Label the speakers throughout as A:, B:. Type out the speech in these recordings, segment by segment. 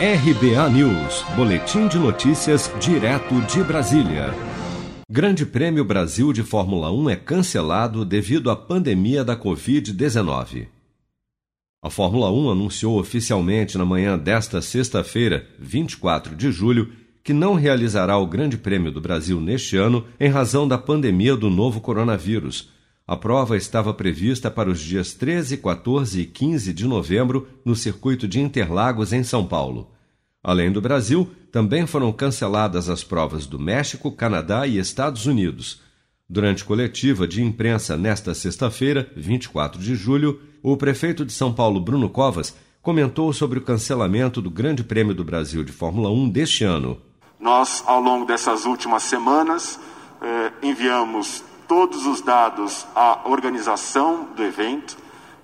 A: RBA News, Boletim de Notícias, direto de Brasília. Grande Prêmio Brasil de Fórmula 1 é cancelado devido à pandemia da Covid-19. A Fórmula 1 anunciou oficialmente na manhã desta sexta-feira, 24 de julho, que não realizará o Grande Prêmio do Brasil neste ano em razão da pandemia do novo coronavírus a prova estava prevista para os dias 13, 14 e 15 de novembro no circuito de Interlagos, em São Paulo. Além do Brasil, também foram canceladas as provas do México, Canadá e Estados Unidos. Durante coletiva de imprensa nesta sexta-feira, 24 de julho, o prefeito de São Paulo, Bruno Covas, comentou sobre o cancelamento do Grande Prêmio do Brasil de Fórmula 1 deste ano.
B: Nós, ao longo dessas últimas semanas, eh, enviamos todos os dados à organização do evento,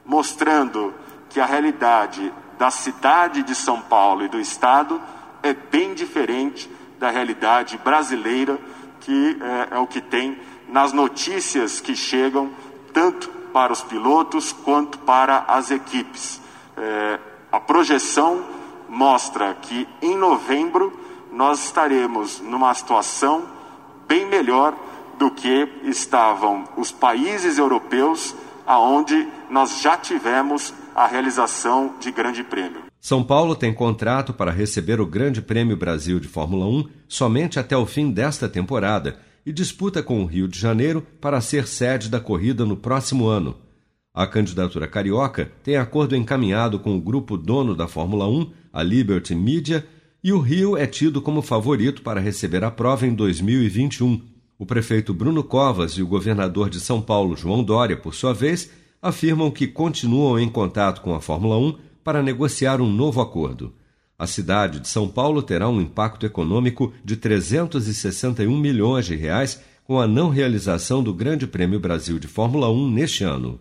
B: mostrando que a realidade da cidade de São Paulo e do estado é bem diferente da realidade brasileira, que é, é o que tem nas notícias que chegam tanto para os pilotos quanto para as equipes. É, a projeção mostra que em novembro nós estaremos numa situação bem melhor do que estavam os países europeus aonde nós já tivemos a realização de Grande Prêmio.
A: São Paulo tem contrato para receber o Grande Prêmio Brasil de Fórmula 1 somente até o fim desta temporada e disputa com o Rio de Janeiro para ser sede da corrida no próximo ano. A candidatura carioca tem acordo encaminhado com o grupo dono da Fórmula 1, a Liberty Media, e o Rio é tido como favorito para receber a prova em 2021, o prefeito Bruno Covas e o governador de São Paulo, João Dória, por sua vez, afirmam que continuam em contato com a Fórmula 1 para negociar um novo acordo. A cidade de São Paulo terá um impacto econômico de 361 milhões de reais com a não realização do Grande Prêmio Brasil de Fórmula 1 neste ano.